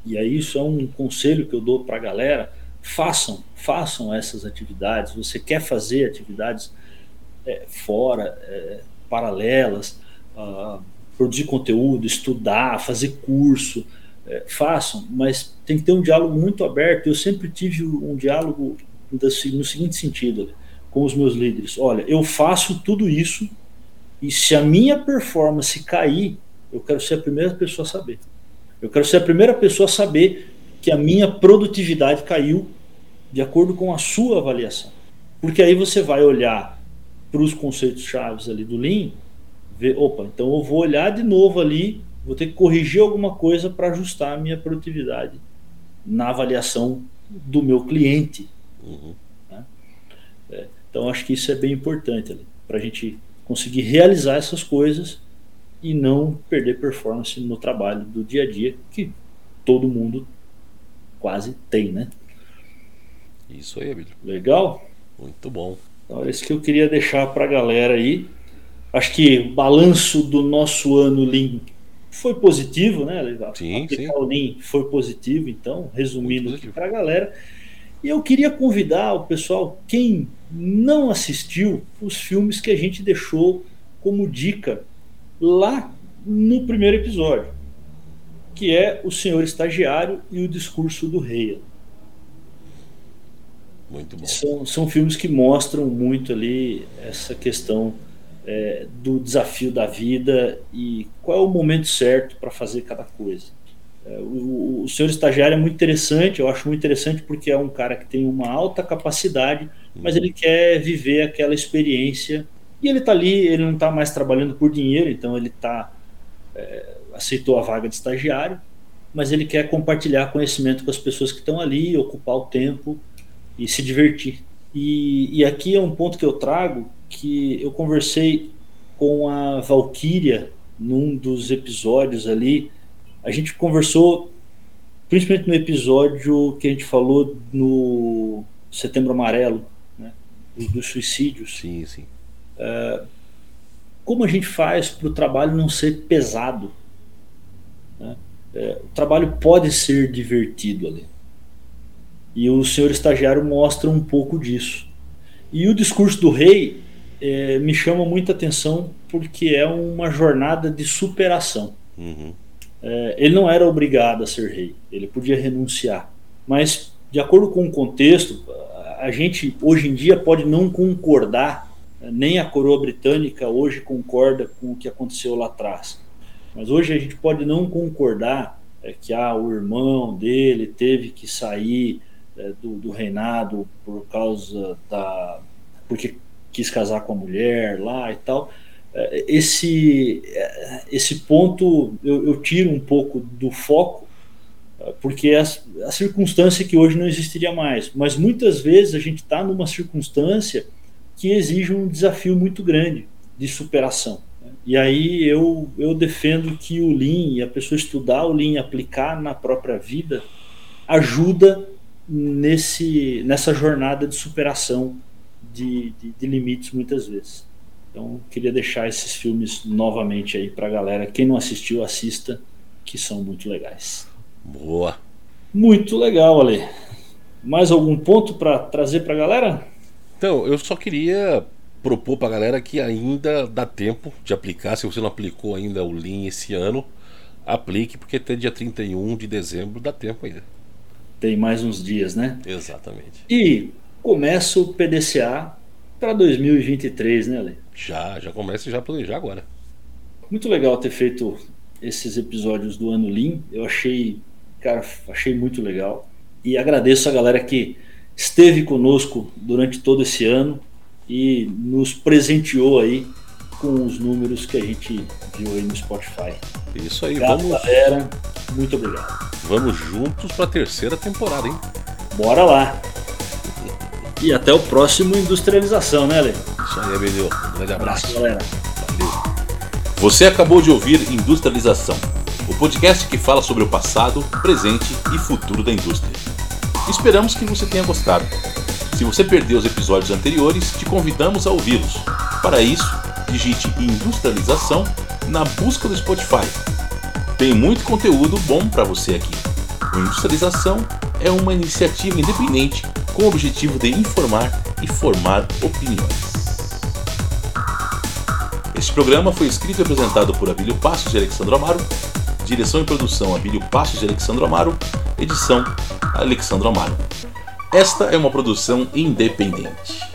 S2: e aí isso é um conselho que eu dou para a galera, façam, façam essas atividades, você quer fazer atividades é, fora, é, paralelas, uh, produzir conteúdo, estudar, fazer curso, é, façam, mas tem que ter um diálogo muito aberto. Eu sempre tive um diálogo no seguinte sentido com os meus líderes: olha, eu faço tudo isso e se a minha performance cair, eu quero ser a primeira pessoa a saber. Eu quero ser a primeira pessoa a saber que a minha produtividade caiu de acordo com a sua avaliação. Porque aí você vai olhar para os conceitos chaves ali do Lean, ver, opa, então eu vou olhar de novo ali vou ter que corrigir alguma coisa para ajustar a minha produtividade na avaliação do meu cliente. Uhum. Né? É, então, acho que isso é bem importante para a gente conseguir realizar essas coisas e não perder performance no trabalho do dia a dia, que todo mundo quase tem, né?
S1: Isso aí, Emílio.
S2: Legal?
S1: Muito bom.
S2: Então, é isso que eu queria deixar para a galera aí. Acho que o balanço do nosso ano Lean foi positivo, né?
S1: Sim, sim.
S2: O Lean foi positivo, então, resumindo aqui para a galera. E eu queria convidar o pessoal, quem não assistiu, os filmes que a gente deixou como dica lá no primeiro episódio, que é O Senhor Estagiário e o Discurso do Rei.
S1: Muito bom.
S2: São, são filmes que mostram muito ali essa questão é, do desafio da vida e qual é o momento certo para fazer cada coisa. É, o, o senhor estagiário é muito interessante, eu acho muito interessante porque é um cara que tem uma alta capacidade, mas ele quer viver aquela experiência e ele está ali, ele não está mais trabalhando por dinheiro, então ele tá, é, aceitou a vaga de estagiário, mas ele quer compartilhar conhecimento com as pessoas que estão ali, ocupar o tempo e se divertir. E, e aqui é um ponto que eu trago que eu conversei com a Valkyria num dos episódios ali. A gente conversou, principalmente no episódio que a gente falou no Setembro Amarelo, né, dos, dos suicídios.
S1: Sim, sim.
S2: É, como a gente faz para o trabalho não ser pesado? Né? É, o trabalho pode ser divertido ali. E o senhor estagiário mostra um pouco disso. E o discurso do rei é, me chama muita atenção porque é uma jornada de superação. Uhum. É, ele não era obrigado a ser rei, ele podia renunciar. Mas, de acordo com o contexto, a gente hoje em dia pode não concordar, nem a coroa britânica hoje concorda com o que aconteceu lá atrás. Mas hoje a gente pode não concordar é, que ah, o irmão dele teve que sair é, do, do reinado por causa da. porque quis casar com a mulher lá e tal. É, esse, é, esse ponto eu, eu tiro um pouco do foco, porque é a, circunstância que hoje não existiria mais. Mas muitas vezes a gente está numa circunstância que exige um desafio muito grande de superação. E aí eu, eu defendo que o Lean a pessoa estudar o Lean aplicar na própria vida ajuda nesse, nessa jornada de superação de, de, de limites muitas vezes. Então queria deixar esses filmes novamente aí para a galera. Quem não assistiu, assista, que são muito legais.
S3: Boa.
S2: Muito legal, Ale. Mais algum ponto para trazer para a galera?
S3: Então, eu só queria propor para a galera que ainda dá tempo de aplicar. Se você não aplicou ainda o Lean esse ano, aplique, porque até dia 31 de dezembro dá tempo ainda.
S2: Tem mais uns dias, né?
S3: Exatamente.
S2: E começa o PDCA para 2023, né, Ale?
S3: Já, já começa já planejar agora.
S2: Muito legal ter feito esses episódios do ano Lean. Eu achei, cara, achei muito legal. E agradeço a galera que esteve conosco durante todo esse ano e nos presenteou aí com os números que a gente viu aí no Spotify.
S3: Isso aí,
S2: Obrigado,
S3: vamos.
S2: galera. Muito obrigado.
S3: Vamos juntos para a terceira temporada, hein?
S2: Bora lá. E até o próximo Industrialização, né, Lê?
S3: Isso aí, Abelio. Um grande abraço.
S2: galera.
S3: Valeu.
S1: Você acabou de ouvir Industrialização, o podcast que fala sobre o passado, presente e futuro da indústria. Esperamos que você tenha gostado. Se você perdeu os episódios anteriores, te convidamos a ouvi-los. Para isso, digite Industrialização na busca do Spotify. Tem muito conteúdo bom para você aqui. O Industrialização é uma iniciativa independente com o objetivo de informar e formar opiniões. Este programa foi escrito e apresentado por Abílio Passos de Alexandro Amaro, direção e produção Abílio Passos de Alexandro Amaro, edição Alexandro Amaro. Esta é uma produção independente.